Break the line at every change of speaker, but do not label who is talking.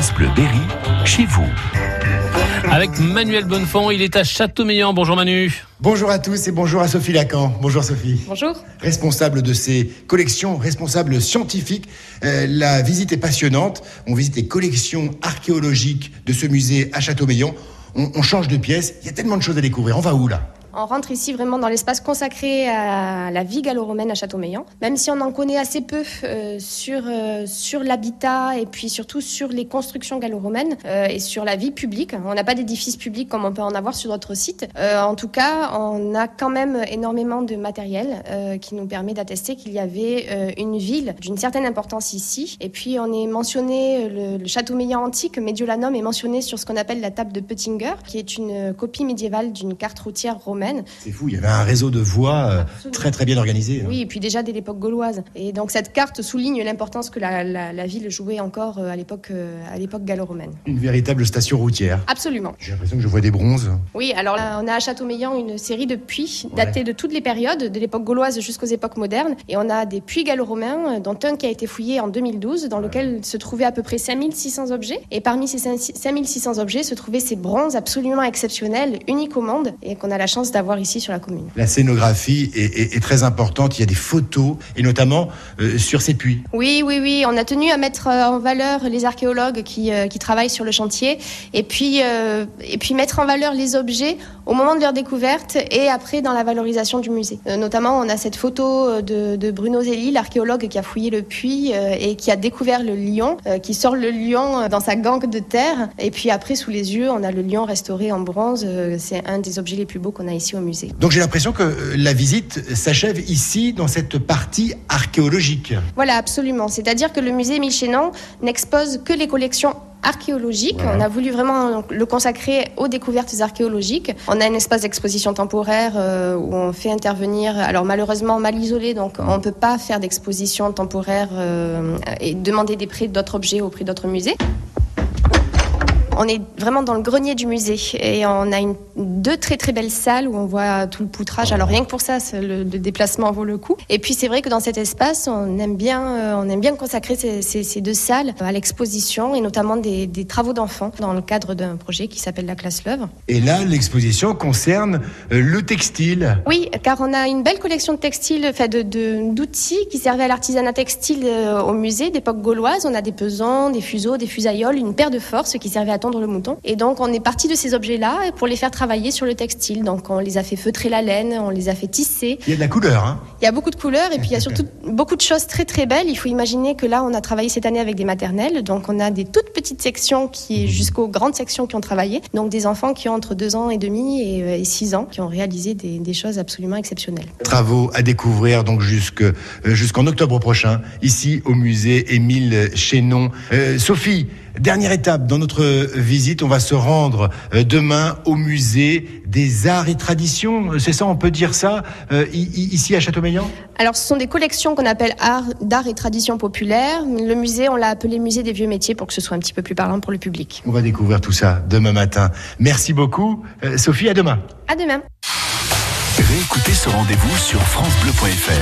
France Bleu Berry, chez vous.
Avec Manuel Bonnefond, il est à Châteaumeillan. Bonjour Manu.
Bonjour à tous et bonjour à Sophie Lacan. Bonjour Sophie.
Bonjour.
Responsable de ces collections, responsable scientifique. Euh, la visite est passionnante. On visite les collections archéologiques de ce musée à Châteaumeillan. On, on change de pièce. Il y a tellement de choses à découvrir. On va où là?
On rentre ici vraiment dans l'espace consacré à la vie gallo-romaine à Châteaumeillan. Même si on en connaît assez peu euh, sur, euh, sur l'habitat et puis surtout sur les constructions gallo-romaines euh, et sur la vie publique. On n'a pas d'édifices publics comme on peut en avoir sur d'autres sites. en tout cas, on a quand même énormément de matériel qui nous permet d'attester qu'il y avait une ville d'une certaine importance ici. Et puis on est mentionné, le, le Châteaumeillan antique, Mediolanum est mentionné sur ce qu'on appelle la table de Pettinger, qui est une copie médiévale d'une carte routière romaine
c'est fou, il y avait un réseau de voies euh, très très bien organisé.
Hein. Oui, et puis déjà dès l'époque gauloise. Et donc cette carte souligne l'importance que la, ville jouait encore euh, à l'époque euh, à l'époque gallo-romaine.
Une véritable station routière.
Absolument.
J'ai l'impression que je vois des bronzes.
Oui, alors là, on a à Châteaumeillan une série de puits datés de toutes les périodes, de l'époque gauloise jusqu'aux époques modernes. Et on a des puits gallo-romains, dont un qui a été fouillé en 2012, dans lequel se trouvaient à peu près 5600 objets. Et parmi ces 5600 objets se trouvaient ces bronzes absolument exceptionnels, uniques au monde, et qu'on a la chance d'avoir ici sur la commune.
La scénographie est, très importante, il y a des photos, et notamment euh, sur ces puits.
Oui, oui, oui, on a tenu à mettre euh, en valeur les archéologues qui, euh, qui travaillent sur le chantier, et puis, et puis mettre en valeur les objets au moment de leur découverte et après dans la valorisation du musée. notamment, on a cette photo de, Bruno Zeli, l'archéologue qui a fouillé le puits et qui a découvert le lion, qui sort le lion dans sa gangue de terre, et puis après, sous les yeux, on a le lion restauré en bronze. C'est un des objets les plus beaux qu'on a ici au musée.
Donc j'ai l'impression que euh, la visite s'achève ici dans cette partie archéologique.
Voilà, absolument. C'est-à-dire que le musée Michenon n'expose que les collections archéologiques. On a voulu vraiment le consacrer aux découvertes archéologiques. On a un espace d'exposition temporaire euh, où on fait intervenir, alors malheureusement mal isolé, donc on ne peut pas faire d'exposition temporaire euh, et demander des prix d'autres objets au prix d'autres musées. On est vraiment dans le grenier du musée et on a une, deux très très belles salles où on voit tout le poutrage. Alors rien que pour ça, le, déplacement vaut le coup. Et puis c'est vrai que dans cet espace, on aime bien, euh, on aime bien consacrer ces, deux salles à l'exposition et notamment des, travaux d'enfants dans le cadre d'un projet qui s'appelle la classe L'œuvre.
Et là, l'exposition concerne euh, le textile.
Oui, car on a une belle collection de textiles, de, d'outils qui servaient à l'artisanat textile euh, au musée d'époque gauloise. On a des pesants, des fuseaux, des fusailloles, une paire de forces qui servait à le mouton. Et donc, on est parti de ces objets-là pour les faire travailler sur le textile. Donc, on les a fait feutrer la laine, on les a fait tisser.
Il y a de la couleur, hein
Il y a beaucoup de couleurs et puis il y a surtout beaucoup de choses très très belles. Il faut imaginer que là, on a travaillé cette année avec des maternelles. Donc, on a des toutes petites sections qui, jusqu'aux grandes sections qui ont travaillé. Donc, des enfants qui ont entre 2 ans et demi et 6 euh, ans qui ont réalisé des, choses absolument exceptionnelles.
Travaux à découvrir donc euh, jusqu'en octobre prochain, ici au musée Émile Chénon. Euh, Sophie, Dernière étape dans notre visite, on va se rendre euh, demain au musée des arts et traditions. C'est ça, on peut dire ça euh, ici à Châteaumeillan
Alors, ce sont des collections qu'on appelle art, d'art et traditions populaires. Le musée, on l'a appelé musée des vieux métiers pour que ce soit un petit peu plus parlant pour le public.
On va découvrir tout ça demain matin. Merci beaucoup, euh, Sophie. À demain.
À demain.
Réécoutez ce rendez-vous sur francebleu.fr.